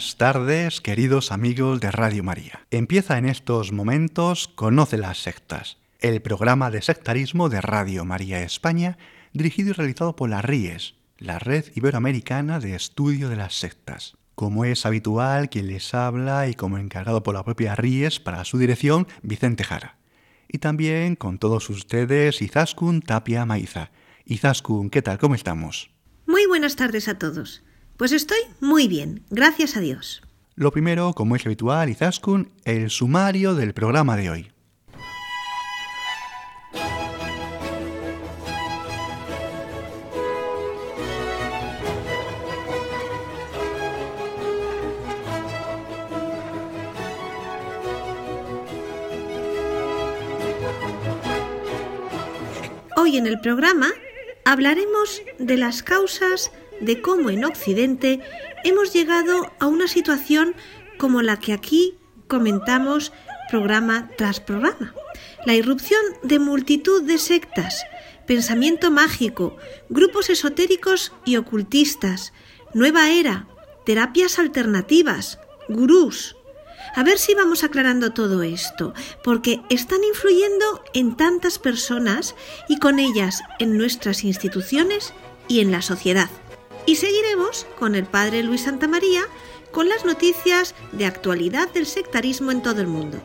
Buenas tardes, queridos amigos de Radio María. Empieza en estos momentos Conoce las sectas, el programa de sectarismo de Radio María España, dirigido y realizado por la RIES, la Red Iberoamericana de Estudio de las Sectas. Como es habitual, quien les habla y como encargado por la propia RIES para su dirección, Vicente Jara. Y también con todos ustedes, Izaskun Tapia Maiza. Izaskun, ¿qué tal? ¿Cómo estamos? Muy buenas tardes a todos. Pues estoy muy bien, gracias a Dios. Lo primero, como es habitual, Izaskun, el sumario del programa de hoy. Hoy en el programa hablaremos de las causas de cómo en Occidente hemos llegado a una situación como la que aquí comentamos programa tras programa. La irrupción de multitud de sectas, pensamiento mágico, grupos esotéricos y ocultistas, nueva era, terapias alternativas, gurús. A ver si vamos aclarando todo esto, porque están influyendo en tantas personas y con ellas en nuestras instituciones y en la sociedad. Y seguiremos con el padre Luis Santamaría con las noticias de actualidad del sectarismo en todo el mundo.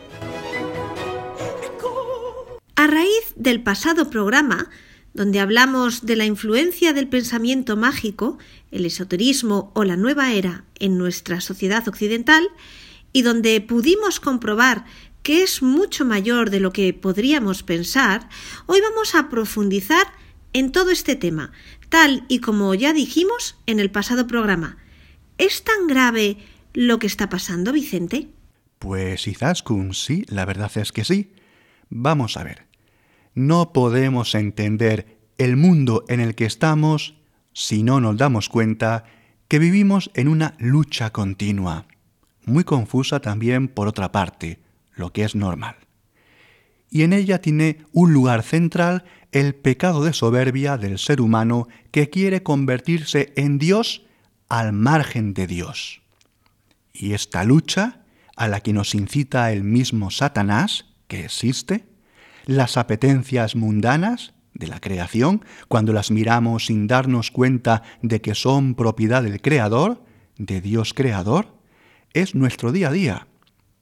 A raíz del pasado programa, donde hablamos de la influencia del pensamiento mágico, el esoterismo o la nueva era en nuestra sociedad occidental, y donde pudimos comprobar que es mucho mayor de lo que podríamos pensar, hoy vamos a profundizar en todo este tema, tal y como ya dijimos en el pasado programa. ¿Es tan grave lo que está pasando, Vicente? Pues Izaskun, sí, la verdad es que sí. Vamos a ver. No podemos entender el mundo en el que estamos si no nos damos cuenta que vivimos en una lucha continua, muy confusa también por otra parte, lo que es normal. Y en ella tiene un lugar central el pecado de soberbia del ser humano que quiere convertirse en Dios al margen de Dios. Y esta lucha, a la que nos incita el mismo Satanás, que existe, las apetencias mundanas de la creación, cuando las miramos sin darnos cuenta de que son propiedad del Creador, de Dios Creador, es nuestro día a día.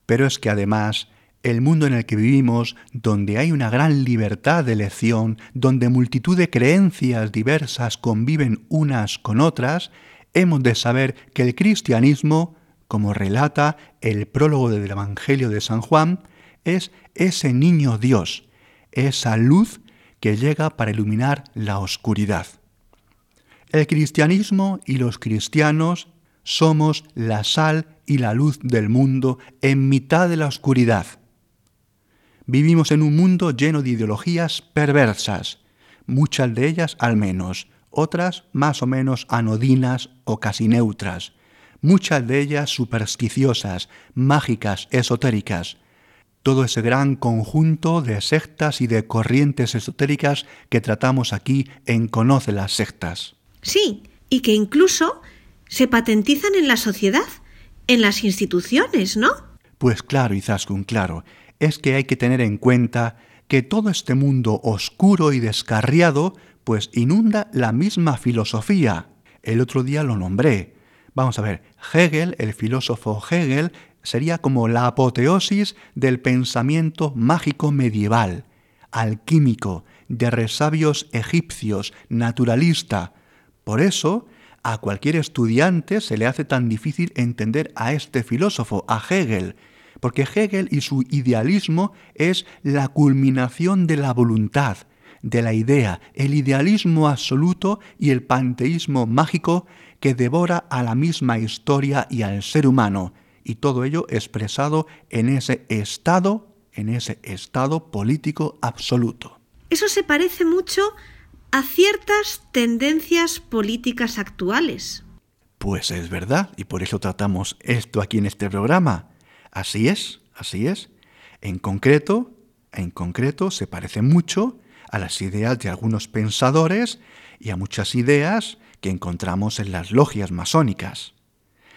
Pero es que además el mundo en el que vivimos, donde hay una gran libertad de elección, donde multitud de creencias diversas conviven unas con otras, hemos de saber que el cristianismo, como relata el prólogo del Evangelio de San Juan, es ese niño Dios, esa luz que llega para iluminar la oscuridad. El cristianismo y los cristianos somos la sal y la luz del mundo en mitad de la oscuridad. Vivimos en un mundo lleno de ideologías perversas, muchas de ellas al menos, otras más o menos anodinas o casi neutras, muchas de ellas supersticiosas, mágicas, esotéricas, todo ese gran conjunto de sectas y de corrientes esotéricas que tratamos aquí en Conoce las sectas. Sí, y que incluso se patentizan en la sociedad, en las instituciones, ¿no? Pues claro, Izaskun, claro es que hay que tener en cuenta que todo este mundo oscuro y descarriado pues inunda la misma filosofía. El otro día lo nombré. Vamos a ver, Hegel, el filósofo Hegel, sería como la apoteosis del pensamiento mágico medieval, alquímico, de resabios egipcios, naturalista. Por eso, a cualquier estudiante se le hace tan difícil entender a este filósofo, a Hegel, porque Hegel y su idealismo es la culminación de la voluntad, de la idea, el idealismo absoluto y el panteísmo mágico que devora a la misma historia y al ser humano, y todo ello expresado en ese estado, en ese estado político absoluto. Eso se parece mucho a ciertas tendencias políticas actuales. Pues es verdad, y por eso tratamos esto aquí en este programa. Así es, así es. En concreto, en concreto se parece mucho a las ideas de algunos pensadores y a muchas ideas que encontramos en las logias masónicas.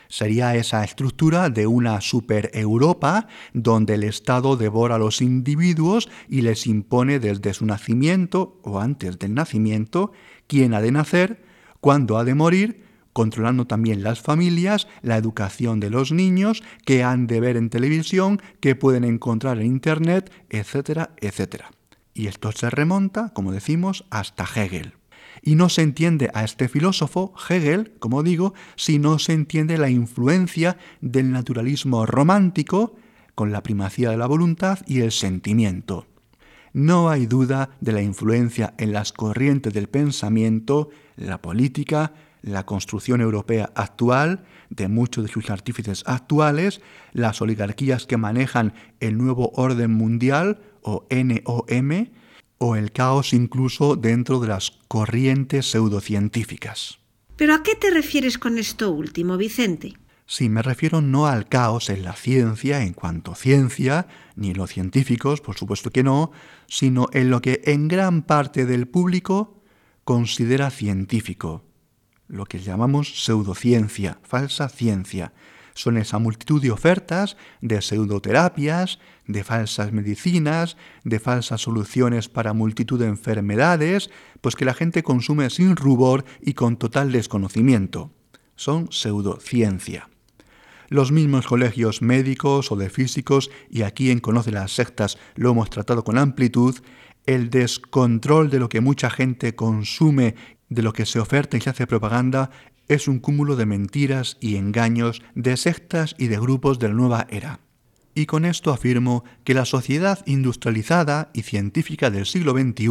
Sería esa estructura de una super Europa donde el Estado devora a los individuos y les impone desde su nacimiento o antes del nacimiento quién ha de nacer, cuándo ha de morir, controlando también las familias, la educación de los niños, qué han de ver en televisión, qué pueden encontrar en Internet, etcétera, etcétera. Y esto se remonta, como decimos, hasta Hegel. Y no se entiende a este filósofo, Hegel, como digo, si no se entiende la influencia del naturalismo romántico con la primacía de la voluntad y el sentimiento. No hay duda de la influencia en las corrientes del pensamiento, la política, la construcción europea actual, de muchos de sus artífices actuales, las oligarquías que manejan el nuevo orden mundial o NOM, o el caos incluso dentro de las corrientes pseudocientíficas. ¿Pero a qué te refieres con esto último, Vicente? Sí, me refiero no al caos en la ciencia en cuanto ciencia, ni en los científicos, por supuesto que no, sino en lo que en gran parte del público considera científico, lo que llamamos pseudociencia, falsa ciencia, son esa multitud de ofertas de pseudoterapias, de falsas medicinas, de falsas soluciones para multitud de enfermedades, pues que la gente consume sin rubor y con total desconocimiento. Son pseudociencia. Los mismos colegios médicos o de físicos, y aquí en Conoce las Sectas lo hemos tratado con amplitud, el descontrol de lo que mucha gente consume, de lo que se oferta y se hace propaganda, es un cúmulo de mentiras y engaños de sectas y de grupos de la nueva era. Y con esto afirmo que la sociedad industrializada y científica del siglo XXI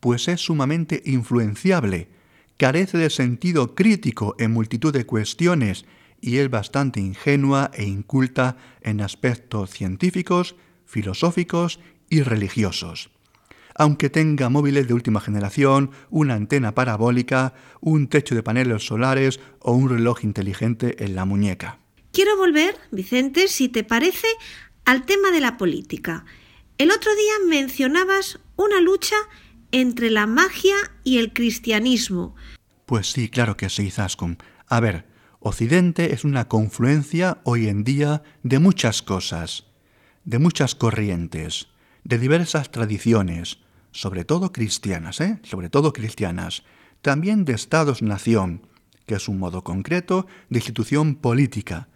pues es sumamente influenciable, carece de sentido crítico en multitud de cuestiones y es bastante ingenua e inculta en aspectos científicos, filosóficos y religiosos aunque tenga móviles de última generación, una antena parabólica, un techo de paneles solares o un reloj inteligente en la muñeca. Quiero volver, Vicente, si te parece, al tema de la política. El otro día mencionabas una lucha entre la magia y el cristianismo. Pues sí, claro que sí, Zascum. A ver, Occidente es una confluencia hoy en día de muchas cosas, de muchas corrientes, de diversas tradiciones, sobre todo cristianas, ¿eh? sobre todo cristianas, también de estados-nación, que es un modo concreto de institución política,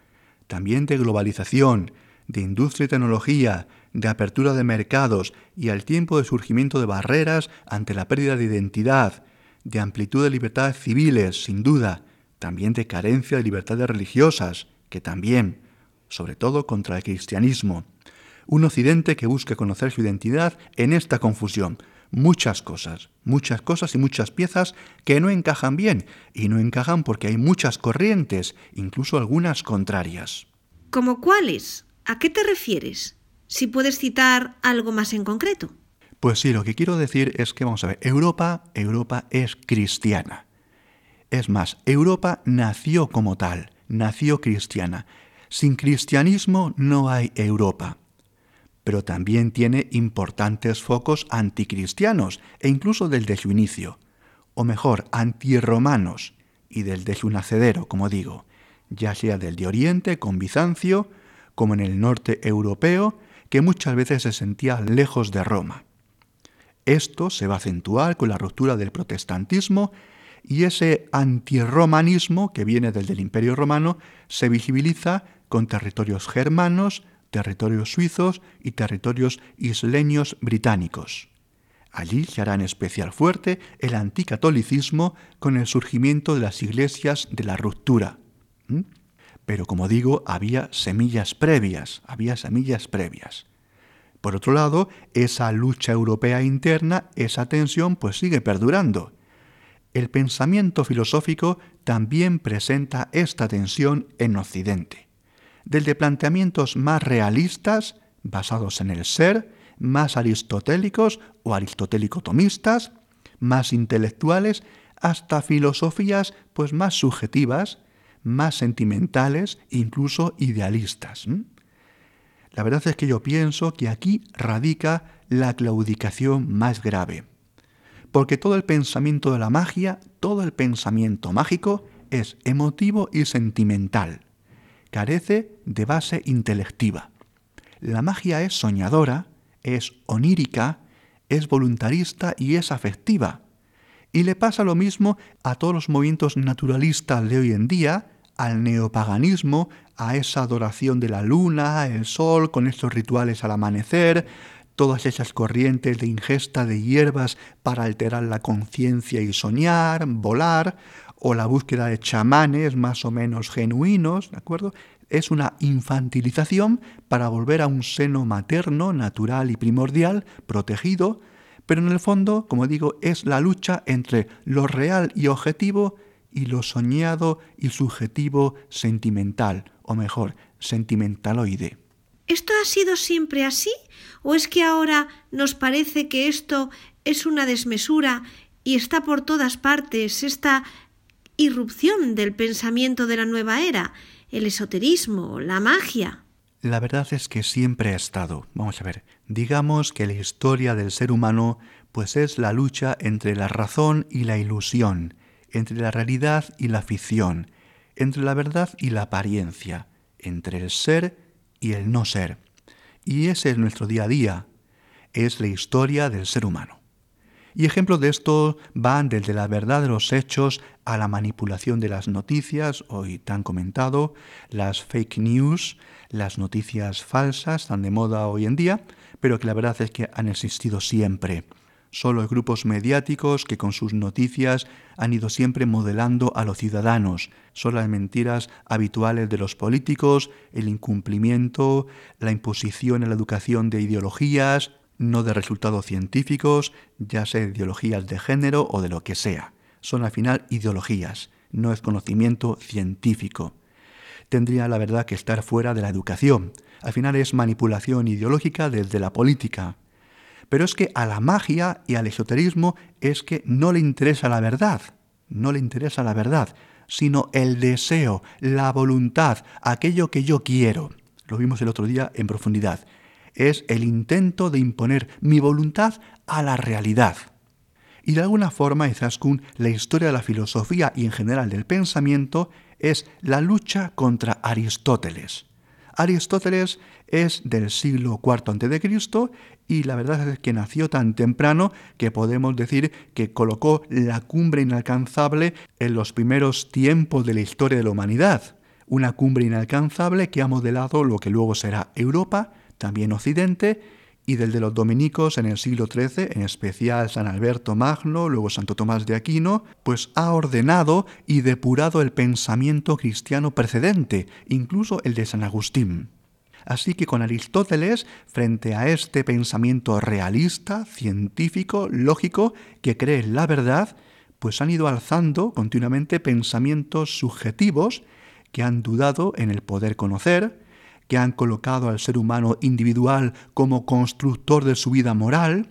también de globalización, de industria y tecnología, de apertura de mercados y al tiempo de surgimiento de barreras ante la pérdida de identidad, de amplitud de libertades civiles, sin duda, también de carencia de libertades religiosas, que también, sobre todo contra el cristianismo, un occidente que busque conocer su identidad en esta confusión. Muchas cosas, muchas cosas y muchas piezas que no encajan bien, y no encajan porque hay muchas corrientes, incluso algunas contrarias. ¿Como cuáles? ¿A qué te refieres? Si puedes citar algo más en concreto. Pues sí, lo que quiero decir es que, vamos a ver, Europa, Europa es cristiana. Es más, Europa nació como tal, nació cristiana. Sin cristianismo no hay Europa pero también tiene importantes focos anticristianos e incluso del de su inicio, o mejor, antirromanos y del de su nacedero, como digo, ya sea del de Oriente con Bizancio, como en el norte europeo, que muchas veces se sentía lejos de Roma. Esto se va a acentuar con la ruptura del protestantismo y ese antirromanismo que viene del del Imperio Romano se visibiliza con territorios germanos, territorios suizos y territorios isleños británicos. Allí se hará en especial fuerte el anticatolicismo con el surgimiento de las iglesias de la ruptura. Pero como digo, había semillas previas, había semillas previas. Por otro lado, esa lucha europea interna, esa tensión, pues sigue perdurando. El pensamiento filosófico también presenta esta tensión en Occidente. Desde planteamientos más realistas, basados en el ser, más aristotélicos o aristotélico-tomistas, más intelectuales, hasta filosofías pues más subjetivas, más sentimentales, incluso idealistas. La verdad es que yo pienso que aquí radica la claudicación más grave. Porque todo el pensamiento de la magia, todo el pensamiento mágico es emotivo y sentimental. Carece de base intelectiva. La magia es soñadora, es onírica, es voluntarista y es afectiva. Y le pasa lo mismo a todos los movimientos naturalistas de hoy en día, al neopaganismo, a esa adoración de la luna, el sol, con estos rituales al amanecer, todas esas corrientes de ingesta de hierbas para alterar la conciencia y soñar, volar, o la búsqueda de chamanes más o menos genuinos, ¿de acuerdo? Es una infantilización para volver a un seno materno, natural y primordial, protegido, pero en el fondo, como digo, es la lucha entre lo real y objetivo y lo soñado y subjetivo sentimental, o mejor, sentimentaloide. ¿Esto ha sido siempre así? ¿O es que ahora nos parece que esto es una desmesura y está por todas partes esta irrupción del pensamiento de la nueva era, el esoterismo, la magia? La verdad es que siempre ha estado. Vamos a ver, digamos que la historia del ser humano pues es la lucha entre la razón y la ilusión, entre la realidad y la ficción, entre la verdad y la apariencia, entre el ser y el no ser. Y ese es nuestro día a día, es la historia del ser humano. Y ejemplos de esto van desde la verdad de los hechos a la manipulación de las noticias, hoy tan comentado, las fake news, las noticias falsas, tan de moda hoy en día, pero que la verdad es que han existido siempre son los grupos mediáticos que con sus noticias han ido siempre modelando a los ciudadanos. Son las mentiras habituales de los políticos, el incumplimiento, la imposición en la educación de ideologías, no de resultados científicos, ya sea de ideologías de género o de lo que sea. Son al final ideologías, no es conocimiento científico. Tendría la verdad que estar fuera de la educación. Al final es manipulación ideológica desde la política. Pero es que a la magia y al esoterismo es que no le interesa la verdad, no le interesa la verdad, sino el deseo, la voluntad, aquello que yo quiero. Lo vimos el otro día en profundidad. Es el intento de imponer mi voluntad a la realidad. Y de alguna forma, Izaskun, la historia de la filosofía y en general del pensamiento es la lucha contra Aristóteles. Aristóteles es del siglo IV a.C. y la verdad es que nació tan temprano que podemos decir que colocó la cumbre inalcanzable en los primeros tiempos de la historia de la humanidad. Una cumbre inalcanzable que ha modelado lo que luego será Europa, también Occidente, y del de los dominicos en el siglo XIII, en especial San Alberto Magno, luego Santo Tomás de Aquino, pues ha ordenado y depurado el pensamiento cristiano precedente, incluso el de San Agustín. Así que con Aristóteles, frente a este pensamiento realista, científico, lógico, que cree en la verdad, pues han ido alzando continuamente pensamientos subjetivos que han dudado en el poder conocer, que han colocado al ser humano individual como constructor de su vida moral,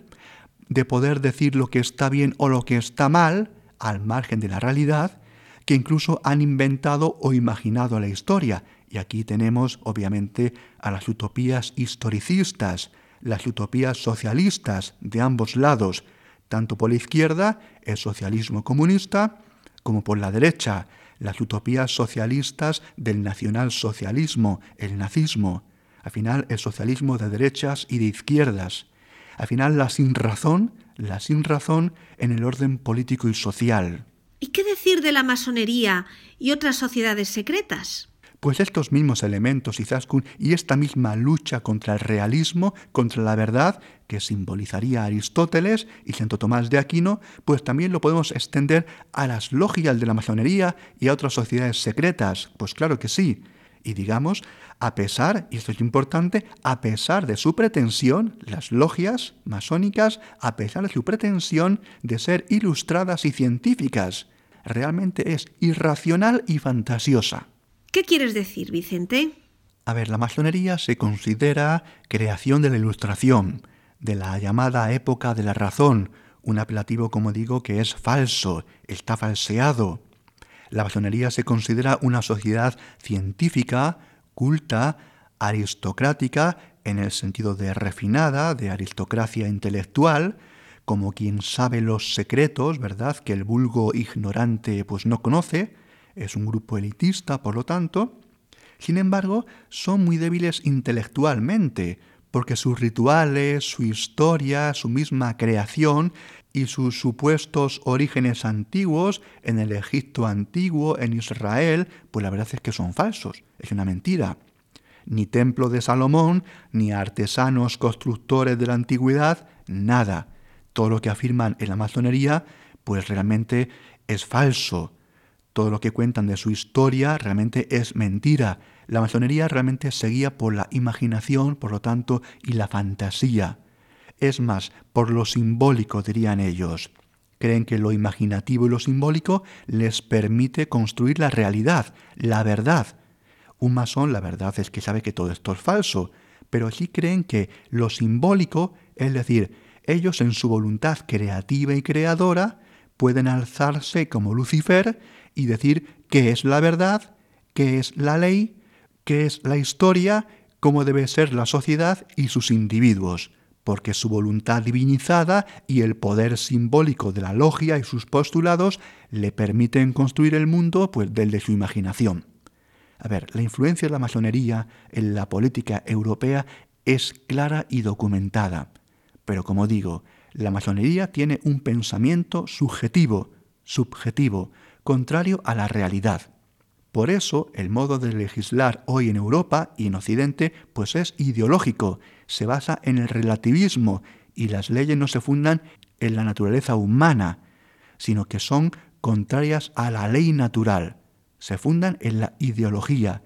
de poder decir lo que está bien o lo que está mal, al margen de la realidad, que incluso han inventado o imaginado la historia, y aquí tenemos, obviamente, a las utopías historicistas, las utopías socialistas de ambos lados, tanto por la izquierda, el socialismo comunista, como por la derecha, las utopías socialistas del nacionalsocialismo, el nazismo. Al final, el socialismo de derechas y de izquierdas. Al final, la sinrazón, la sinrazón en el orden político y social. ¿Y qué decir de la masonería y otras sociedades secretas? Pues estos mismos elementos, Izaskun, y esta misma lucha contra el realismo, contra la verdad, que simbolizaría Aristóteles y Santo Tomás de Aquino, pues también lo podemos extender a las logias de la masonería y a otras sociedades secretas. Pues claro que sí. Y digamos, a pesar, y esto es importante, a pesar de su pretensión, las logias masónicas, a pesar de su pretensión de ser ilustradas y científicas, realmente es irracional y fantasiosa. ¿Qué quieres decir, Vicente? A ver, la masonería se considera creación de la ilustración, de la llamada época de la razón, un apelativo, como digo, que es falso, está falseado. La masonería se considera una sociedad científica, culta, aristocrática, en el sentido de refinada, de aristocracia intelectual, como quien sabe los secretos, ¿verdad?, que el vulgo ignorante pues no conoce, es un grupo elitista, por lo tanto. Sin embargo, son muy débiles intelectualmente, porque sus rituales, su historia, su misma creación y sus supuestos orígenes antiguos en el Egipto antiguo, en Israel, pues la verdad es que son falsos, es una mentira. Ni templo de Salomón, ni artesanos constructores de la antigüedad, nada. Todo lo que afirman en la masonería, pues realmente es falso. Todo lo que cuentan de su historia realmente es mentira. La masonería realmente seguía por la imaginación, por lo tanto, y la fantasía. Es más, por lo simbólico, dirían ellos. Creen que lo imaginativo y lo simbólico les permite construir la realidad, la verdad. Un masón, la verdad es que sabe que todo esto es falso, pero sí creen que lo simbólico, es decir, ellos en su voluntad creativa y creadora, pueden alzarse como Lucifer y decir qué es la verdad, qué es la ley, qué es la historia, cómo debe ser la sociedad y sus individuos, porque su voluntad divinizada y el poder simbólico de la logia y sus postulados le permiten construir el mundo pues desde su imaginación. A ver, la influencia de la masonería en la política europea es clara y documentada, pero como digo, la masonería tiene un pensamiento subjetivo, subjetivo, contrario a la realidad. Por eso el modo de legislar hoy en Europa y en Occidente pues es ideológico, se basa en el relativismo y las leyes no se fundan en la naturaleza humana, sino que son contrarias a la ley natural. Se fundan en la ideología,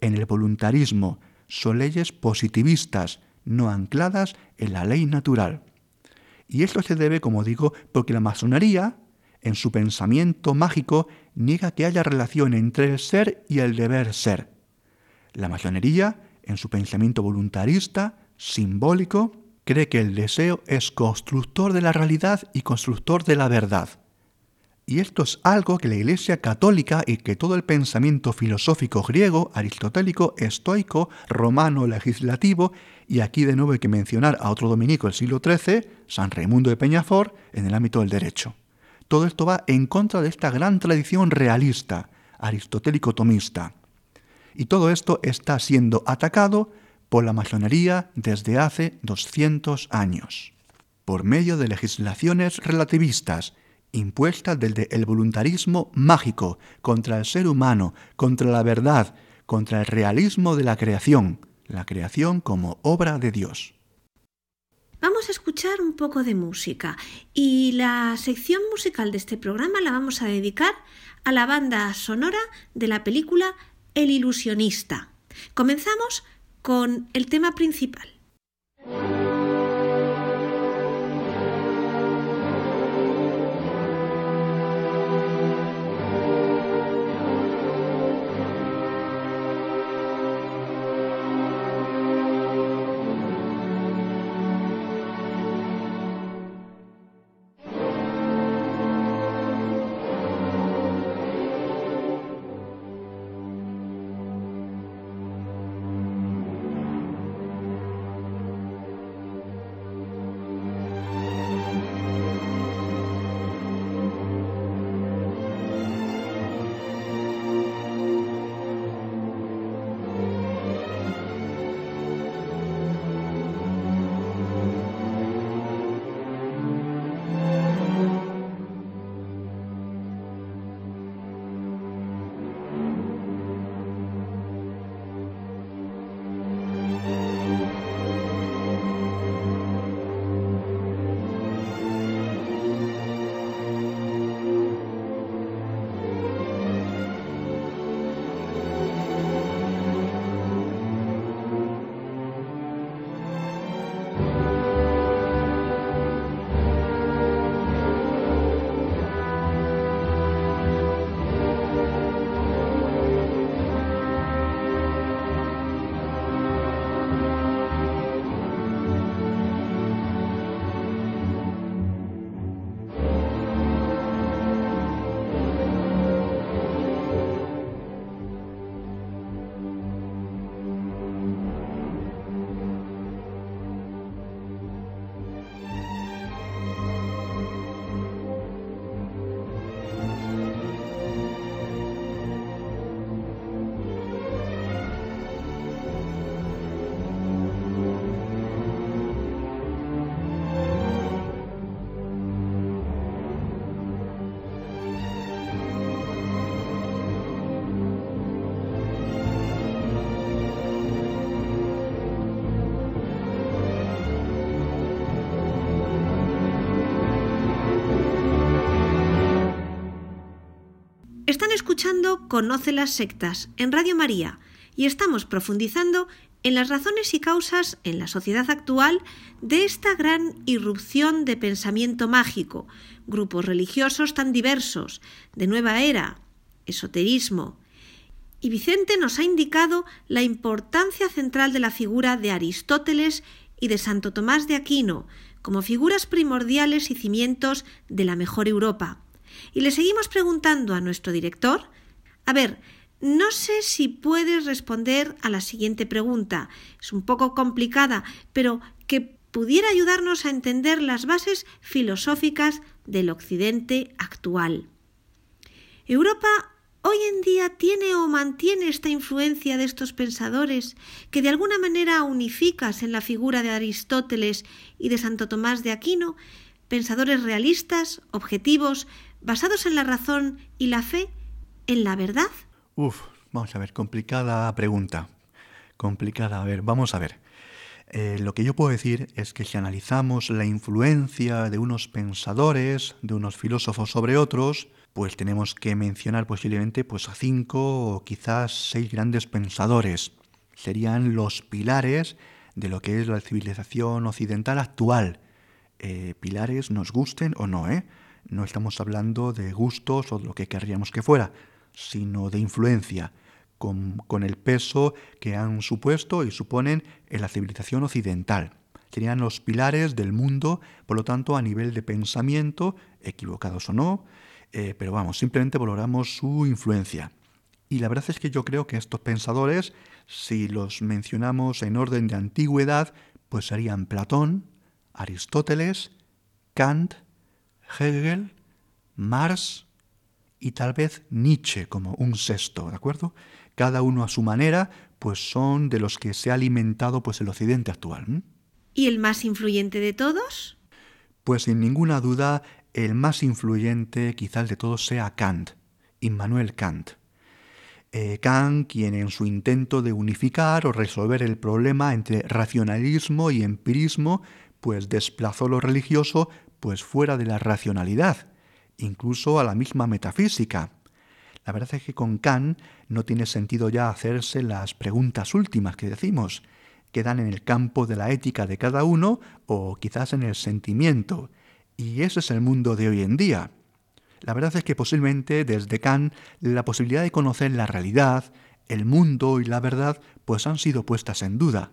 en el voluntarismo, son leyes positivistas, no ancladas en la ley natural. Y esto se debe, como digo, porque la masonería en su pensamiento mágico niega que haya relación entre el ser y el deber ser. La masonería, en su pensamiento voluntarista, simbólico, cree que el deseo es constructor de la realidad y constructor de la verdad. Y esto es algo que la Iglesia católica y que todo el pensamiento filosófico griego, aristotélico, estoico, romano, legislativo, y aquí de nuevo hay que mencionar a otro dominico del siglo XIII, San Raimundo de Peñafort, en el ámbito del derecho. Todo esto va en contra de esta gran tradición realista, aristotélico-tomista. Y todo esto está siendo atacado por la masonería desde hace 200 años, por medio de legislaciones relativistas impuestas desde el voluntarismo mágico contra el ser humano, contra la verdad, contra el realismo de la creación, la creación como obra de Dios. Vamos a escuchar un poco de música y la sección musical de este programa la vamos a dedicar a la banda sonora de la película El ilusionista. Comenzamos con el tema principal. Escuchando Conoce las sectas en Radio María y estamos profundizando en las razones y causas en la sociedad actual de esta gran irrupción de pensamiento mágico, grupos religiosos tan diversos, de nueva era, esoterismo. Y Vicente nos ha indicado la importancia central de la figura de Aristóteles y de Santo Tomás de Aquino como figuras primordiales y cimientos de la mejor Europa. Y le seguimos preguntando a nuestro director, a ver, no sé si puedes responder a la siguiente pregunta. Es un poco complicada, pero que pudiera ayudarnos a entender las bases filosóficas del Occidente actual. Europa hoy en día tiene o mantiene esta influencia de estos pensadores que de alguna manera unificas en la figura de Aristóteles y de Santo Tomás de Aquino, pensadores realistas, objetivos, basados en la razón y la fe, en la verdad? Uf, vamos a ver, complicada pregunta. Complicada, a ver, vamos a ver. Eh, lo que yo puedo decir es que si analizamos la influencia de unos pensadores, de unos filósofos sobre otros, pues tenemos que mencionar posiblemente pues, a cinco o quizás seis grandes pensadores. Serían los pilares de lo que es la civilización occidental actual. Eh, pilares nos gusten o no, ¿eh? No estamos hablando de gustos o de lo que querríamos que fuera, sino de influencia, con, con el peso que han supuesto y suponen en la civilización occidental. Serían los pilares del mundo, por lo tanto, a nivel de pensamiento, equivocados o no, eh, pero vamos, simplemente valoramos su influencia. Y la verdad es que yo creo que estos pensadores, si los mencionamos en orden de antigüedad, pues serían Platón, Aristóteles, Kant, Hegel, Marx y tal vez Nietzsche como un sexto, ¿de acuerdo? Cada uno a su manera, pues son de los que se ha alimentado pues el occidente actual. ¿Y el más influyente de todos? Pues sin ninguna duda el más influyente quizás de todos sea Kant, Immanuel Kant. Eh, Kant, quien en su intento de unificar o resolver el problema entre racionalismo y empirismo, pues desplazó lo religioso pues fuera de la racionalidad, incluso a la misma metafísica. La verdad es que con Kant no tiene sentido ya hacerse las preguntas últimas que decimos, quedan en el campo de la ética de cada uno o quizás en el sentimiento, y ese es el mundo de hoy en día. La verdad es que posiblemente desde Kant la posibilidad de conocer la realidad, el mundo y la verdad pues han sido puestas en duda.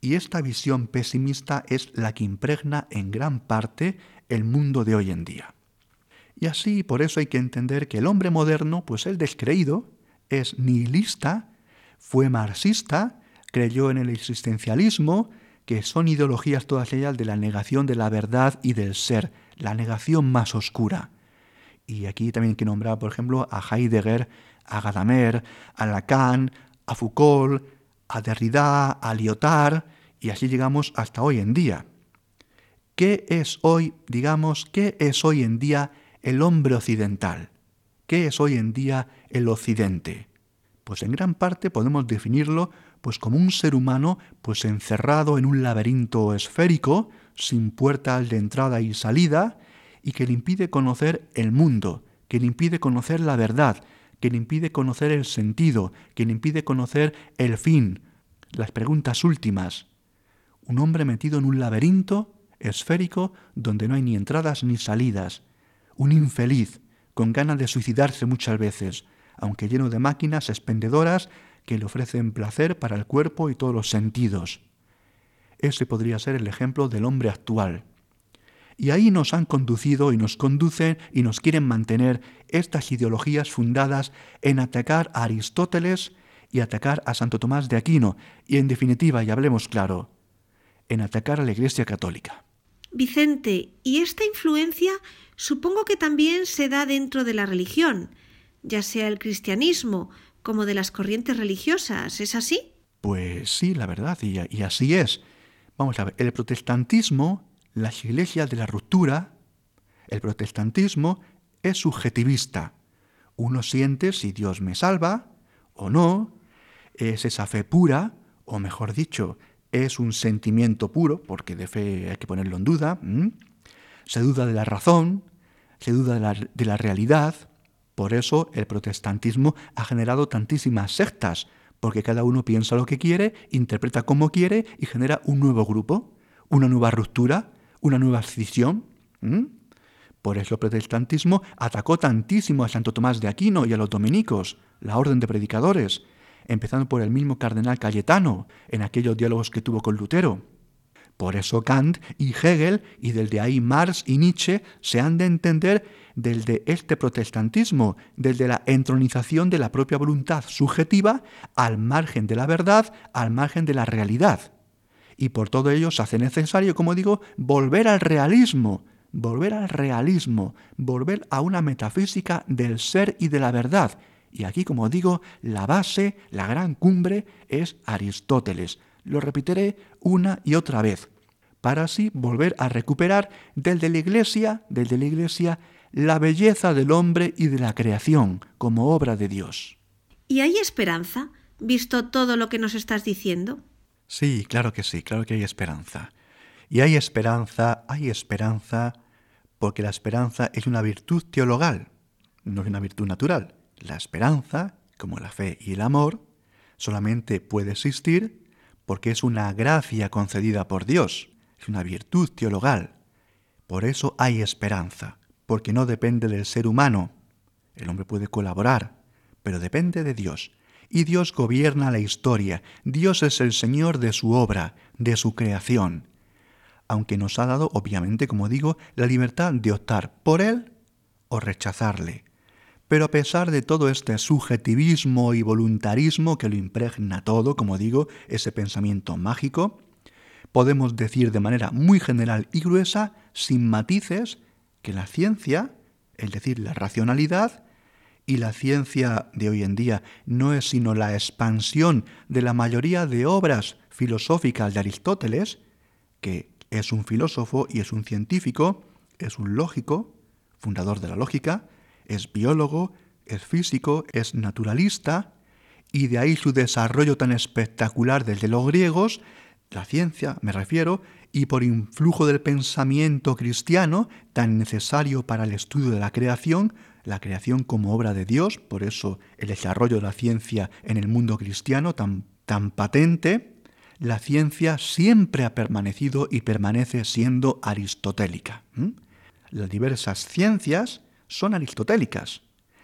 Y esta visión pesimista es la que impregna en gran parte el mundo de hoy en día. Y así por eso hay que entender que el hombre moderno, pues el descreído, es nihilista, fue marxista, creyó en el existencialismo, que son ideologías todas ellas de la negación de la verdad y del ser, la negación más oscura. Y aquí también hay que nombrar, por ejemplo, a Heidegger, a Gadamer, a Lacan, a Foucault, a Derrida, a Lyotard, y así llegamos hasta hoy en día. ¿Qué es hoy, digamos, qué es hoy en día el hombre occidental? ¿Qué es hoy en día el occidente? Pues en gran parte podemos definirlo pues como un ser humano pues encerrado en un laberinto esférico, sin puertas de entrada y salida, y que le impide conocer el mundo, que le impide conocer la verdad, que le impide conocer el sentido, que le impide conocer el fin, las preguntas últimas. Un hombre metido en un laberinto esférico donde no hay ni entradas ni salidas. Un infeliz, con ganas de suicidarse muchas veces, aunque lleno de máquinas expendedoras que le ofrecen placer para el cuerpo y todos los sentidos. Ese podría ser el ejemplo del hombre actual. Y ahí nos han conducido y nos conducen y nos quieren mantener estas ideologías fundadas en atacar a Aristóteles y atacar a Santo Tomás de Aquino, y en definitiva, y hablemos claro, en atacar a la Iglesia Católica. Vicente, ¿y esta influencia supongo que también se da dentro de la religión, ya sea el cristianismo, como de las corrientes religiosas. ¿Es así? Pues sí, la verdad, y, así es. Vamos a ver, el protestantismo, las iglesias de la ruptura, el protestantismo es subjetivista. Uno siente si Dios me salva o no, es esa fe pura, o mejor dicho, es un sentimiento puro, porque de fe hay que ponerlo en duda, se duda de la razón, se duda de la realidad, Por eso el protestantismo ha generado tantísimas sectas, porque cada uno piensa lo que quiere, interpreta como quiere y genera un nuevo grupo, una nueva ruptura, una nueva escisión. Por eso el protestantismo atacó tantísimo a Santo Tomás de Aquino y a los dominicos, la orden de predicadores, empezando por el mismo cardenal Cayetano en aquellos diálogos que tuvo con Lutero. Por eso Kant y Hegel, y desde ahí Marx y Nietzsche, se han de entender desde este protestantismo, desde la entronización de la propia voluntad subjetiva al margen de la verdad, al margen de la realidad. Y por todo ello se hace necesario, como digo, volver al realismo, volver al realismo, volver a una metafísica del ser y de la verdad. Y aquí, como digo, la base, la gran cumbre es Aristóteles. Lo repetiré una y otra vez, para así volver a recuperar desde la Iglesia, desde la Iglesia, la belleza del hombre y de la creación como obra de Dios. ¿Y hay esperanza, visto todo lo que nos estás diciendo? Sí, claro que sí, claro que hay esperanza. Y hay esperanza, hay esperanza, porque la esperanza es una virtud teologal, no es una virtud natural. La esperanza, como la fe y el amor, solamente puede existir porque es una gracia concedida por Dios, es una virtud teologal. Por eso hay esperanza porque no depende del ser humano. El hombre puede colaborar, pero depende de Dios. Y Dios gobierna la historia. Dios es el Señor de su obra, de su creación. Aunque nos ha dado, obviamente, como digo, la libertad de optar por Él o rechazarle. Pero a pesar de todo este subjetivismo y voluntarismo que lo impregna todo, como digo, ese pensamiento mágico, podemos decir de manera muy general y gruesa, sin matices, que la ciencia, es decir, la racionalidad, y la ciencia de hoy en día no es sino la expansión de la mayoría de obras filosóficas de Aristóteles, que es un filósofo y es un científico, es un lógico, fundador de la lógica, es biólogo, es físico, es naturalista, y de ahí su desarrollo tan espectacular desde los griegos, la ciencia me refiero, y por influjo del pensamiento cristiano tan necesario para el estudio de la creación, la creación como obra de Dios, por eso el desarrollo de la ciencia en el mundo cristiano tan, tan patente, la ciencia siempre ha permanecido y permanece siendo aristotélica. Las diversas ciencias son aristotélicas.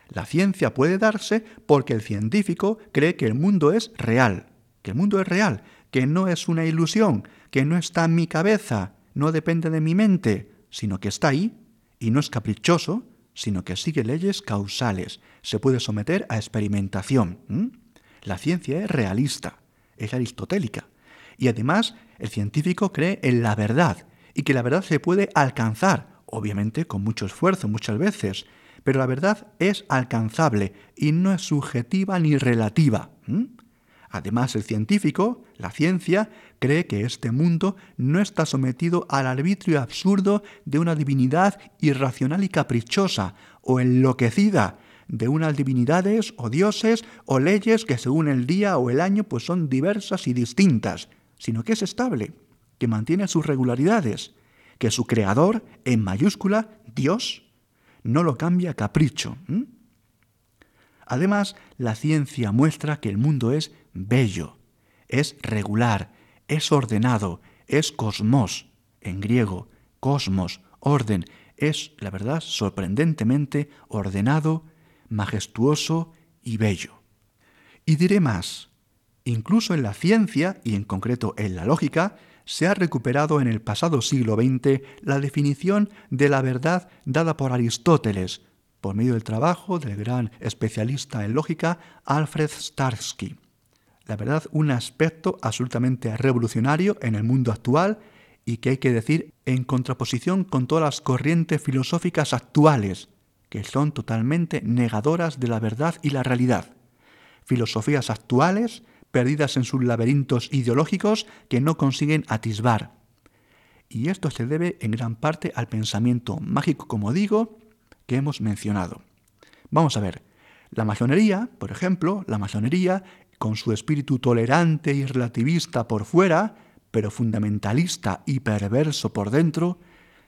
La ciencia puede darse porque el científico cree que el mundo es real, que el mundo es real, que no es una ilusión, que no está en mi cabeza, no depende de mi mente, sino que está ahí y no es caprichoso, sino que sigue leyes causales, se puede someter a experimentación. La ciencia es realista, es aristotélica. Y además, el científico cree en la verdad y que la verdad se puede alcanzar, obviamente con mucho esfuerzo muchas veces, pero la verdad es alcanzable y no es subjetiva ni relativa. Además, el científico, la ciencia, cree que este mundo no está sometido al arbitrio absurdo de una divinidad irracional y caprichosa o enloquecida, de unas divinidades o dioses o leyes que según el día o el año pues son diversas y distintas, sino que es estable, que mantiene sus regularidades, que su creador, en mayúscula, Dios, no lo cambia a capricho. Además, la ciencia muestra que el mundo es bello, es regular, es ordenado, es cosmos, en griego, cosmos, orden, es, la verdad, sorprendentemente ordenado, majestuoso y bello. Y diré más, incluso en la ciencia, y en concreto en la lógica, se ha recuperado en el pasado siglo XX la definición de la verdad dada por Aristóteles, por medio del trabajo del gran especialista en lógica Alfred Starsky. La verdad, un aspecto absolutamente revolucionario en el mundo actual y que hay que decir en contraposición con todas las corrientes filosóficas actuales, que son totalmente negadoras de la verdad y la realidad. Filosofías actuales perdidas en sus laberintos ideológicos que no consiguen atisbar. Y esto se debe en gran parte al pensamiento mágico, como digo, que hemos mencionado. Vamos a ver, la masonería, por ejemplo, la masonería, con su espíritu tolerante y relativista por fuera, pero fundamentalista y perverso por dentro,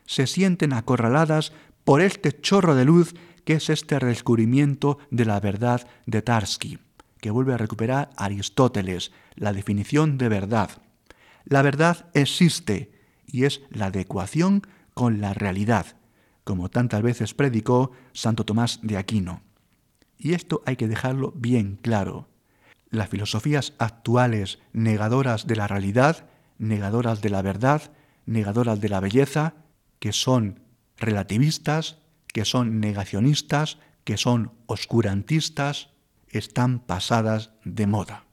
se sienten acorraladas por este chorro de luz que es este redescubrimiento de la verdad de Tarski, que vuelve a recuperar Aristóteles, la definición de verdad. La verdad existe y es la adecuación con la realidad, como tantas veces predicó Santo Tomás de Aquino. Y esto hay que dejarlo bien claro. Las filosofías actuales negadoras de la realidad, negadoras de la verdad, negadoras de la belleza, que son relativistas, que son negacionistas, que son oscurantistas, están pasadas de moda.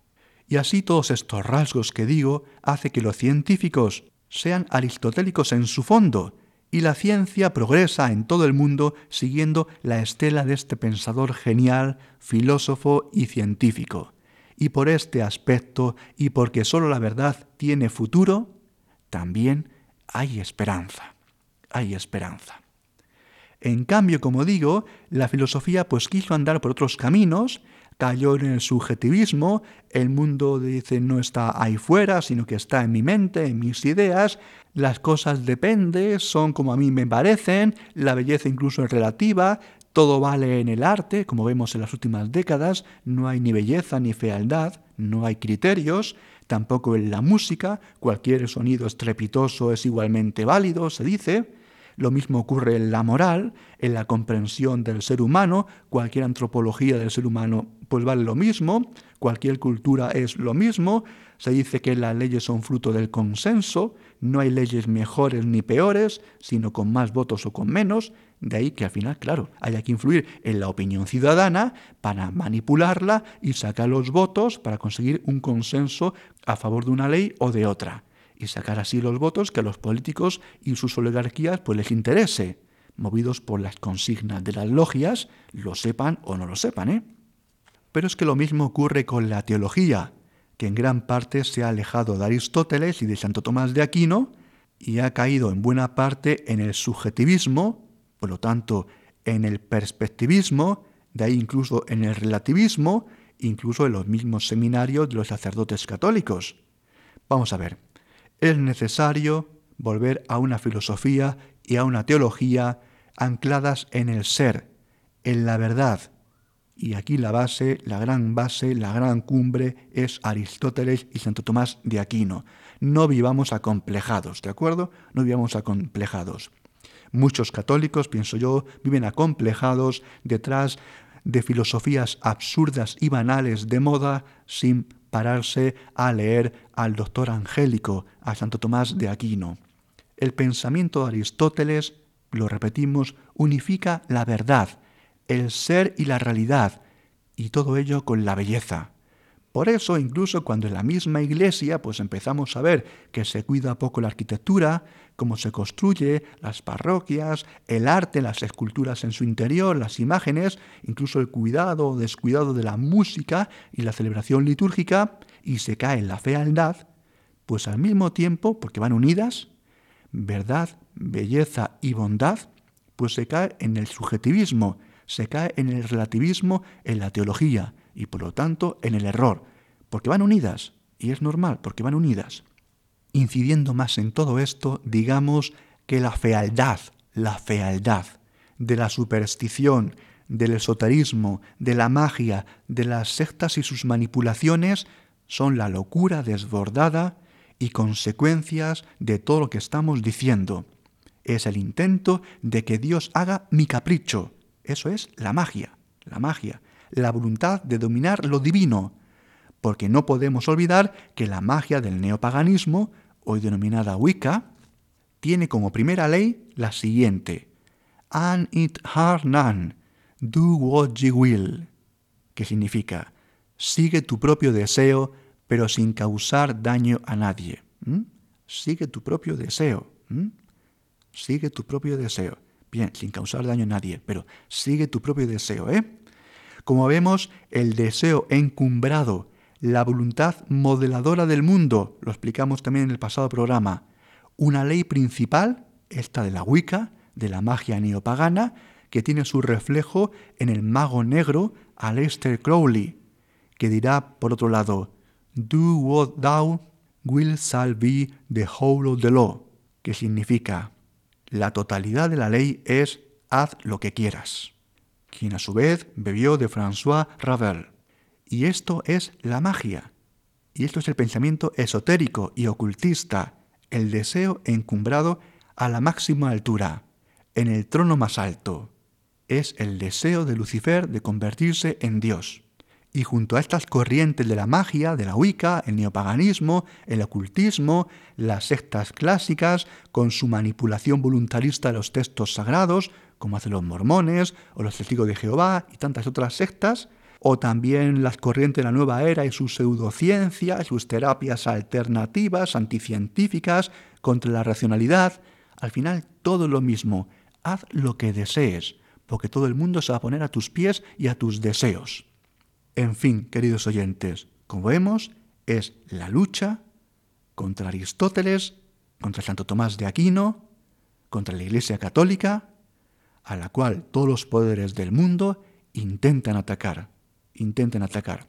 Y así todos estos rasgos que digo hace que los científicos sean aristotélicos en su fondo y la ciencia progresa en todo el mundo siguiendo la estela de este pensador genial, filósofo y científico. Y por este aspecto y porque sólo la verdad tiene futuro, también hay esperanza. Hay esperanza. En cambio, como digo, la filosofía pues quiso andar por otros caminos cayó en el subjetivismo, el mundo dice no está ahí fuera, sino que está en mi mente, en mis ideas, las cosas dependen, son como a mí me parecen, la belleza incluso es relativa, todo vale en el arte, como vemos en las últimas décadas, no hay ni belleza ni fealdad, no hay criterios, tampoco en la música, cualquier sonido estrepitoso es igualmente válido, se dice, lo mismo ocurre en la moral, en la comprensión del ser humano, cualquier antropología del ser humano pues vale lo mismo, cualquier cultura es lo mismo, se dice que las leyes son fruto del consenso, no hay leyes mejores ni peores, sino con más votos o con menos, de ahí que al final, claro, haya que influir en la opinión ciudadana para manipularla y sacar los votos para conseguir un consenso a favor de una ley o de otra. Y sacar así los votos que a los políticos y sus oligarquías pues les interese, movidos por las consignas de las logias, lo sepan o no lo sepan, ¿eh? Pero es que lo mismo ocurre con la teología, que en gran parte se ha alejado de Aristóteles y de Santo Tomás de Aquino y ha caído en buena parte en el subjetivismo, por lo tanto en el perspectivismo, de ahí incluso en el relativismo, incluso en los mismos seminarios de los sacerdotes católicos. Vamos a ver, es necesario volver a una filosofía y a una teología ancladas en el ser, en la verdad. Y aquí la base, la gran base, la gran cumbre es Aristóteles y Santo Tomás de Aquino. No vivamos acomplejados, ¿de acuerdo? No vivamos acomplejados. Muchos católicos, pienso yo, viven acomplejados detrás de filosofías absurdas y banales de moda sin pararse a leer al doctor Angélico, a Santo Tomás de Aquino. El pensamiento de Aristóteles, lo repetimos, unifica la verdad, el ser y la realidad, y todo ello con la belleza. Por eso, incluso cuando en la misma iglesia pues empezamos a ver que se cuida poco la arquitectura, cómo se construye, las parroquias, el arte, las esculturas en su interior, las imágenes, incluso el cuidado o descuidado de la música y la celebración litúrgica, y se cae en la fealdad, pues al mismo tiempo, porque van unidas, verdad, belleza y bondad, pues se cae en el subjetivismo, se cae en el relativismo en la teología, y por lo tanto en el error, porque van unidas, y es normal, porque van unidas. Incidiendo más en todo esto, digamos que la fealdad, la fealdad de la superstición, del esoterismo, de la magia, de las sectas y sus manipulaciones son la locura desbordada y consecuencias de todo lo que estamos diciendo. Es el intento de que Dios haga mi capricho. Eso es la magia, la magia la voluntad de dominar lo divino, porque no podemos olvidar que la magia del neopaganismo, hoy denominada Wicca, tiene como primera ley la siguiente: An it har none, do what ye will, que significa sigue tu propio deseo, pero sin causar daño a nadie. Sigue tu propio deseo. Sigue tu propio deseo. Bien, sin causar daño a nadie, pero sigue tu propio deseo, ¿eh? Como vemos, el deseo encumbrado, la voluntad modeladora del mundo, lo explicamos también en el pasado programa, una ley principal, esta de la Wicca, de la magia neopagana, que tiene su reflejo en el mago negro Aleister Crowley, que dirá, por otro lado, Do what thou will shall be the whole of the law, que significa, la totalidad de la ley es haz lo que quieras. quien a su vez bebió de François Ravel. Y esto es la magia. Y esto es el pensamiento esotérico y ocultista, el deseo encumbrado a la máxima altura, en el trono más alto. Es el deseo de Lucifer de convertirse en Dios. Y junto a estas corrientes de la magia, de la Wicca, el neopaganismo, el ocultismo, las sectas clásicas, con su manipulación voluntarista de los textos sagrados, como hacen los mormones o los testigos de Jehová y tantas otras sectas, o también las corrientes de la nueva era y sus pseudociencias, sus terapias alternativas, anticientíficas, contra la racionalidad. Al final todo lo mismo. Haz lo que desees, porque todo el mundo se va a poner a tus pies y a tus deseos. En fin, queridos oyentes, como vemos, es la lucha contra Aristóteles, contra Santo Tomás de Aquino, contra la Iglesia Católica, a la cual todos los poderes del mundo intentan atacar, intentan atacar.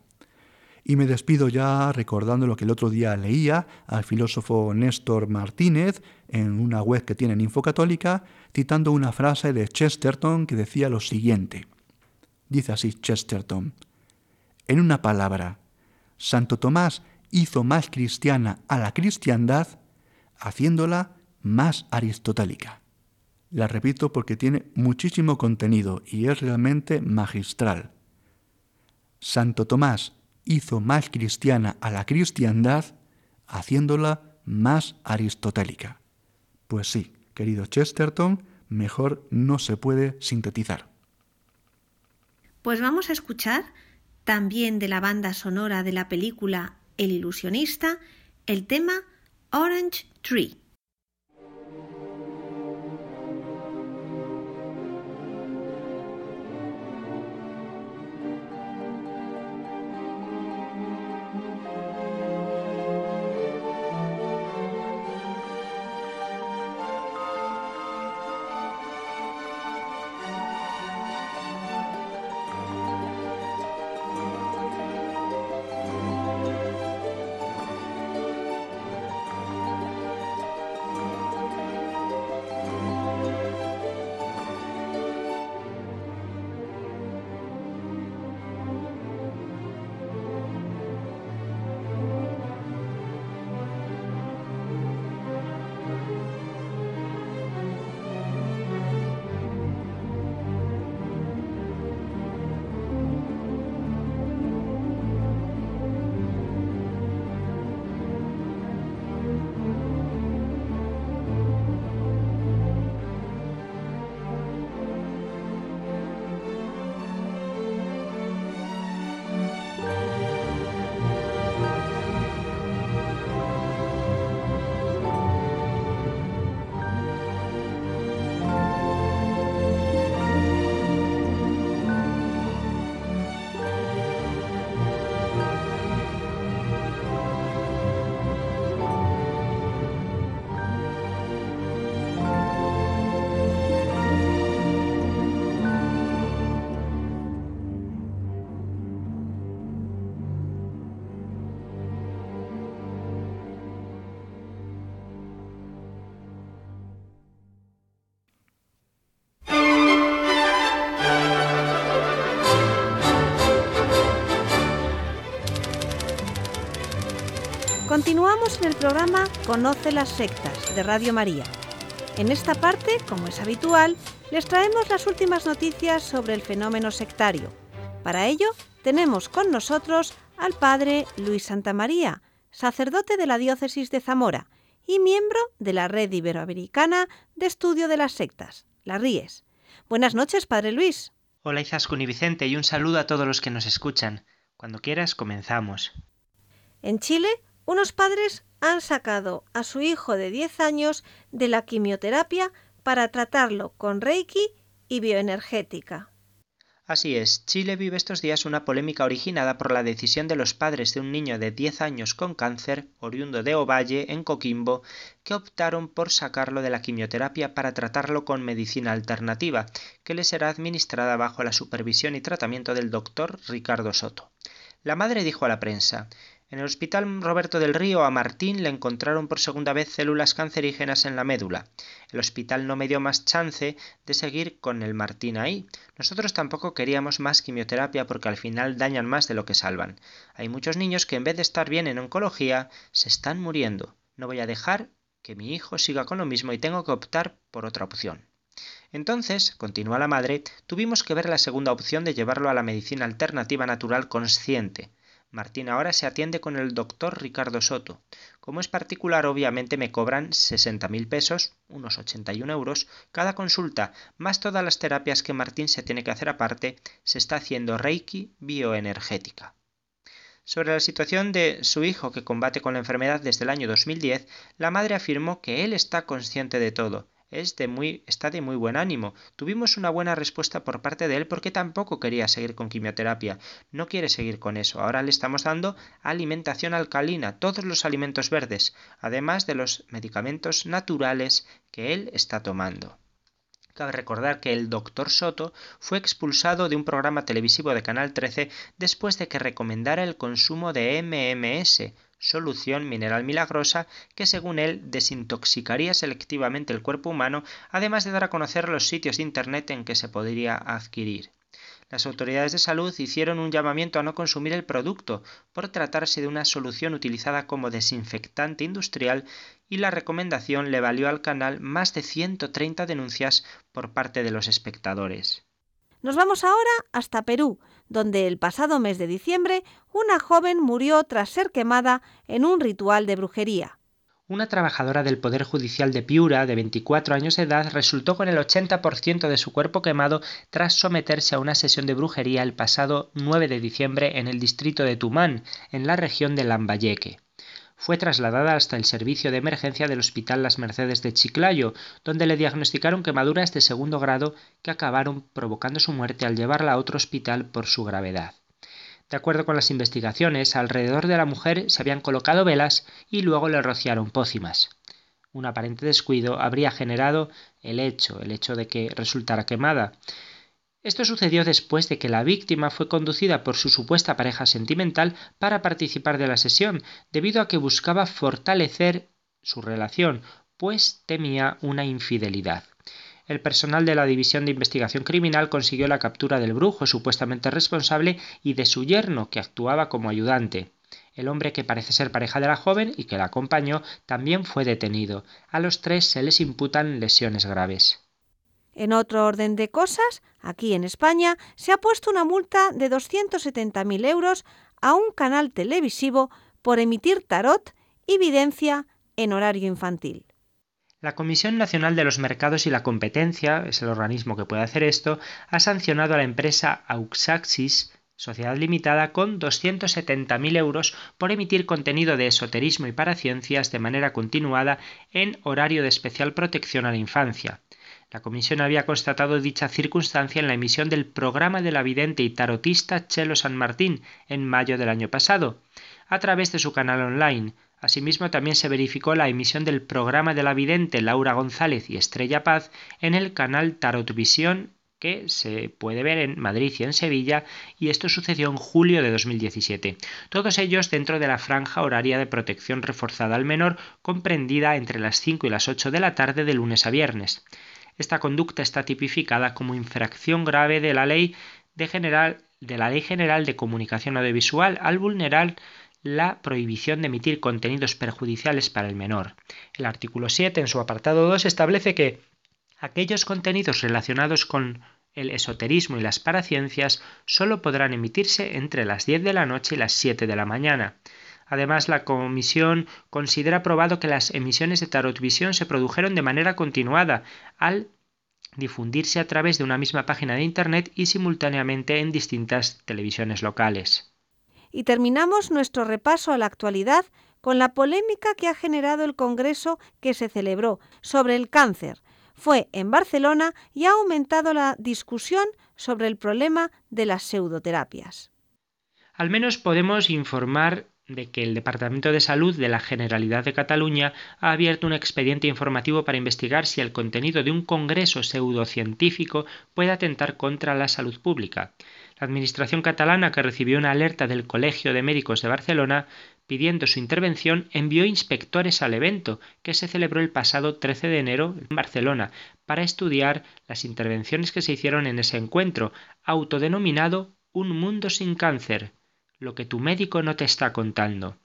Y me despido ya recordando lo que el otro día leía al filósofo Néstor Martínez en una web que tiene en Infocatólica, citando una frase de Chesterton que decía lo siguiente. Dice así Chesterton, en una palabra, Santo Tomás hizo más cristiana a la cristiandad haciéndola más aristotélica. La repito porque tiene muchísimo contenido y es realmente magistral. Santo Tomás hizo más cristiana a la cristiandad haciéndola más aristotélica. Pues sí, querido Chesterton, mejor no se puede sintetizar. Pues vamos a escuchar también de la banda sonora de la película El ilusionista, el tema Orange Tree. En el programa Conoce las sectas de Radio María. En esta parte, como es habitual, les traemos las últimas noticias sobre el fenómeno sectario. Para ello, tenemos con nosotros al padre Luis Santamaría, sacerdote de la diócesis de Zamora y miembro de la Red Iberoamericana de Estudio de las Sectas, la RIES. Buenas noches, padre Luis. Hola Izaskun y Vicente y un saludo a todos los que nos escuchan. Cuando quieras, comenzamos. En Chile, unos padres han sacado a su hijo de 10 años de la quimioterapia para tratarlo con Reiki y bioenergética. Así es, Chile vive estos días una polémica originada por la decisión de los padres de un niño de 10 años con cáncer, oriundo de Ovalle, en Coquimbo, que optaron por sacarlo de la quimioterapia para tratarlo con medicina alternativa, que le será administrada bajo la supervisión y tratamiento del doctor Ricardo Soto. La madre dijo a la prensa En el Hospital Roberto del Río a Martín le encontraron por segunda vez células cancerígenas en la médula. El hospital no me dio más chance de seguir con el Martín ahí. Nosotros tampoco queríamos más quimioterapia porque al final dañan más de lo que salvan. Hay muchos niños que en vez de estar bien en oncología, se están muriendo. No voy a dejar que mi hijo siga con lo mismo y tengo que optar por otra opción. Entonces, continúa la madre, tuvimos que ver la segunda opción de llevarlo a la medicina alternativa natural consciente. Martín ahora se atiende con el doctor Ricardo Soto. Como es particular, obviamente me cobran 60.000 pesos, unos 81 euros, cada consulta, más todas las terapias que Martín se tiene que hacer aparte, se está haciendo Reiki bioenergética. Sobre la situación de su hijo que combate con la enfermedad desde el año 2010, la madre afirmó que él está consciente de todo, muy, está de muy buen ánimo. Tuvimos una buena respuesta por parte de él porque tampoco quería seguir con quimioterapia. No quiere seguir con eso. Ahora le estamos dando alimentación alcalina, todos los alimentos verdes, además de los medicamentos naturales que él está tomando. Cabe recordar que el doctor Soto fue expulsado de un programa televisivo de Canal 13 después de que recomendara el consumo de MMS, solución mineral milagrosa que según él desintoxicaría selectivamente el cuerpo humano, además de dar a conocer los sitios de Internet en que se podría adquirir. Las autoridades de salud hicieron un llamamiento a no consumir el producto por tratarse de una solución utilizada como desinfectante industrial y la recomendación le valió al canal más de 130 denuncias por parte de los espectadores. Nos vamos ahora hasta Perú, donde el pasado mes de diciembre una joven murió tras ser quemada en un ritual de brujería. Una trabajadora del Poder Judicial de Piura, de 24 años de edad, resultó con el 80% de su cuerpo quemado tras someterse a una sesión de brujería el pasado 9 de diciembre en el distrito de Tumán, en la región de Lambayeque fue trasladada hasta el servicio de emergencia del Hospital Las Mercedes de Chiclayo, donde le diagnosticaron quemaduras de segundo grado que acabaron provocando su muerte al llevarla a otro hospital por su gravedad. De acuerdo con las investigaciones, alrededor de la mujer se habían colocado velas y luego le rociaron pócimas. Un aparente descuido habría generado el hecho, el hecho de que resultara quemada. Esto sucedió después de que la víctima fue conducida por su supuesta pareja sentimental para participar de la sesión, debido a que buscaba fortalecer su relación, pues temía una infidelidad. El personal de la División de Investigación Criminal consiguió la captura del brujo supuestamente responsable y de su yerno, que actuaba como ayudante. El hombre que parece ser pareja de la joven y que la acompañó también fue detenido. A los tres se les imputan lesiones graves. En otro orden de cosas, aquí en España se ha puesto una multa de 270.000 euros a un canal televisivo por emitir tarot y videncia en horario infantil. La Comisión Nacional de los Mercados y la Competencia, es el organismo que puede hacer esto, ha sancionado a la empresa Auxaxis, Sociedad Limitada, con 270.000 euros por emitir contenido de esoterismo y paraciencias de manera continuada en horario de especial protección a la infancia. La comisión había constatado dicha circunstancia en la emisión del programa de la vidente y tarotista Chelo San Martín en mayo del año pasado, a través de su canal online. Asimismo, también se verificó la emisión del programa de la vidente Laura González y Estrella Paz en el canal Tarot Visión que se puede ver en Madrid y en Sevilla, y esto sucedió en julio de 2017. Todos ellos dentro de la franja horaria de protección reforzada al menor, comprendida entre las 5 y las 8 de la tarde de lunes a viernes. Esta conducta está tipificada como infracción grave de la ley general, de General de Comunicación Audiovisual al vulnerar la prohibición de emitir contenidos perjudiciales para el menor. El artículo 7, en su apartado 2, establece que aquellos contenidos relacionados con el esoterismo y las paraciencias solo podrán emitirse entre las 10 de la noche y las 7 de la mañana. Además, la Comisión considera probado que las emisiones de Tarot Visión se produjeron de manera continuada al difundirse a través de una misma página de Internet y simultáneamente en distintas televisiones locales. Y terminamos nuestro repaso a la actualidad con la polémica que ha generado el Congreso que se celebró sobre el cáncer. Fue en Barcelona y ha aumentado la discusión sobre el problema de las pseudoterapias. Al menos podemos informar de que el Departamento de Salud de la Generalidad de Cataluña ha abierto un expediente informativo para investigar si el contenido de un congreso pseudocientífico puede atentar contra la salud pública. La Administración catalana, que recibió una alerta del Colegio de Médicos de Barcelona, pidiendo su intervención, envió inspectores al evento, que se celebró el pasado 13 de enero en Barcelona, para estudiar las intervenciones que se hicieron en ese encuentro, autodenominado Un mundo sin cáncer, lo que tu médico no te está contando.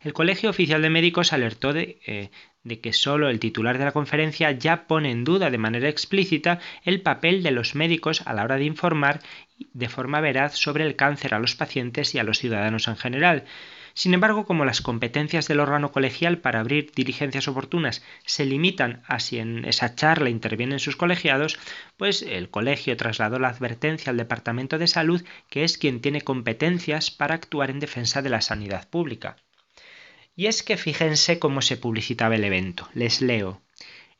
El Colegio Oficial de Médicos alertó de, eh, de, que solo el titular de la conferencia ya pone en duda de manera explícita el papel de los médicos a la hora de informar de forma veraz sobre el cáncer a los pacientes y a los ciudadanos en general. Sin embargo, como las competencias del órgano colegial para abrir diligencias oportunas se limitan a si en esa charla intervienen sus colegiados, pues el colegio trasladó la advertencia al Departamento de Salud, que es quien tiene competencias para actuar en defensa de la sanidad pública. Y es que fíjense cómo se publicitaba el evento. Les leo.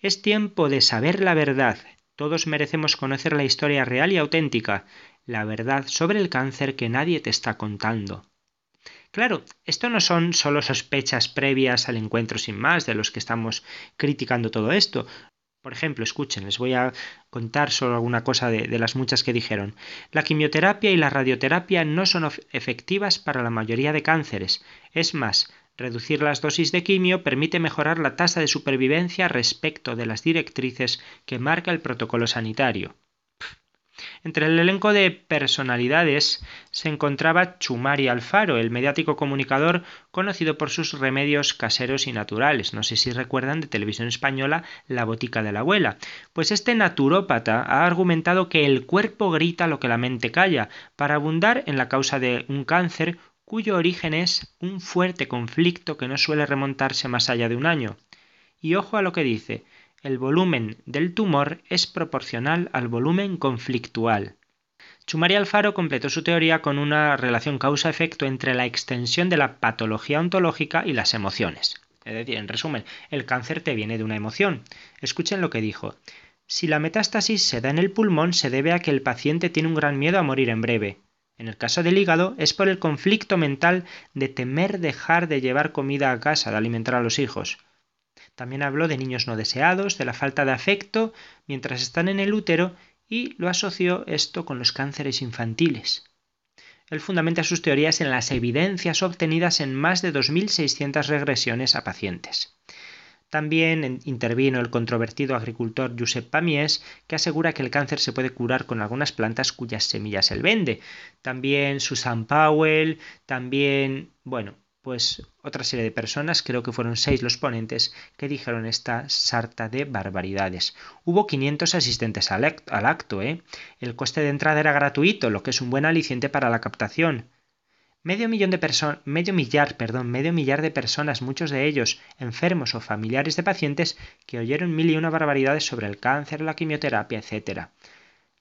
Es tiempo de saber la verdad. Todos merecemos conocer la historia real y auténtica, la verdad sobre el cáncer que nadie te está contando. Claro, esto no son solo sospechas previas al encuentro sin más de los que estamos criticando todo esto. Por ejemplo, escuchen, les voy a contar solo alguna cosa de, de, las muchas que dijeron. La quimioterapia y la radioterapia no son efectivas para la mayoría de cánceres. Es más, reducir las dosis de quimio permite mejorar la tasa de supervivencia respecto de las directrices que marca el protocolo sanitario. Entre el elenco de personalidades se encontraba Chumari Alfaro, el mediático comunicador conocido por sus remedios caseros y naturales. No sé si recuerdan de televisión española La botica de la abuela. Pues este naturópata ha argumentado que el cuerpo grita lo que la mente calla, para abundar en la causa de un cáncer cuyo origen es un fuerte conflicto que no suele remontarse más allá de un año. Y ojo a lo que dice, el volumen del tumor es proporcional al volumen conflictual. Chumari Alfaro completó su teoría con una relación causa-efecto entre la extensión de la patología ontológica y las emociones. Es decir, en resumen, el cáncer te viene de una emoción. Escuchen lo que dijo. Si la metástasis se da en el pulmón, se debe a que el paciente tiene un gran miedo a morir en breve. En el caso del hígado, es por el conflicto mental de temer dejar de llevar comida a casa, de alimentar a los hijos. También habló de niños no deseados, de la falta de afecto mientras están en el útero y lo asoció esto con los cánceres infantiles. Él fundamenta sus teorías en las evidencias obtenidas en más de 2.600 regresiones a pacientes. También intervino el controvertido agricultor Josep Pamies, que asegura que el cáncer se puede curar con algunas plantas cuyas semillas él vende. También Susan Powell, también, bueno, pues otra serie de personas, creo que fueron seis los ponentes, que dijeron esta sarta de barbaridades. Hubo 500 asistentes al, acto, ¿eh? El coste de entrada era gratuito, lo que es un buen aliciente para la captación. Medio millón de personas, medio millar, perdón, medio millar de personas, muchos de ellos enfermos o familiares de pacientes, que oyeron mil y una barbaridades sobre el cáncer, la quimioterapia, etc.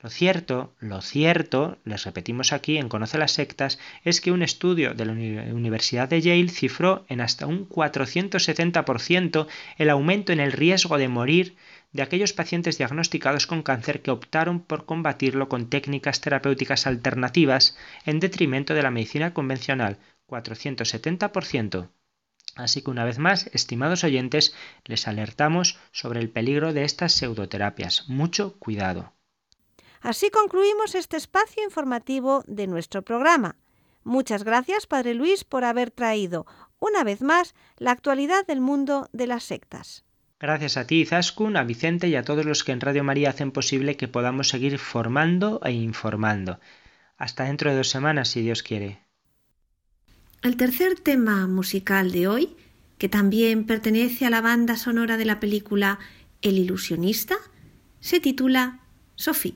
Lo cierto, lo cierto, les repetimos aquí en Conoce las sectas, es que un estudio de la Universidad de Yale cifró en hasta un 470% el aumento en el riesgo de morir de aquellos pacientes diagnosticados con cáncer que optaron por combatirlo con técnicas terapéuticas alternativas en detrimento de la medicina convencional, 470%. Así que una vez más, estimados oyentes, les alertamos sobre el peligro de estas pseudoterapias. Mucho cuidado. Así concluimos este espacio informativo de nuestro programa. Muchas gracias, Padre Luis, por haber traído una vez más la actualidad del mundo de las sectas. Gracias a ti, Zaskun, a Vicente y a todos los que en Radio María hacen posible que podamos seguir formando e informando. Hasta dentro de dos semanas, si Dios quiere. El tercer tema musical de hoy, que también pertenece a la banda sonora de la película El ilusionista, se titula Sophie.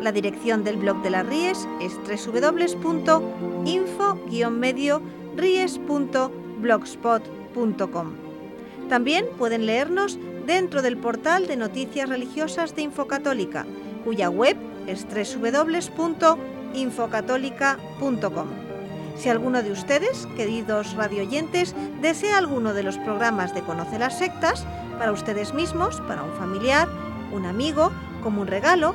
La dirección del blog de las Ries es www.info-ries.blogspot.com. También pueden leernos dentro del portal de noticias religiosas de Infocatólica, cuya web es www.infocatólica.com. Si alguno de ustedes, queridos radioyentes, desea alguno de los programas de Conoce las Sectas, para ustedes mismos, para un familiar, un amigo, como un regalo,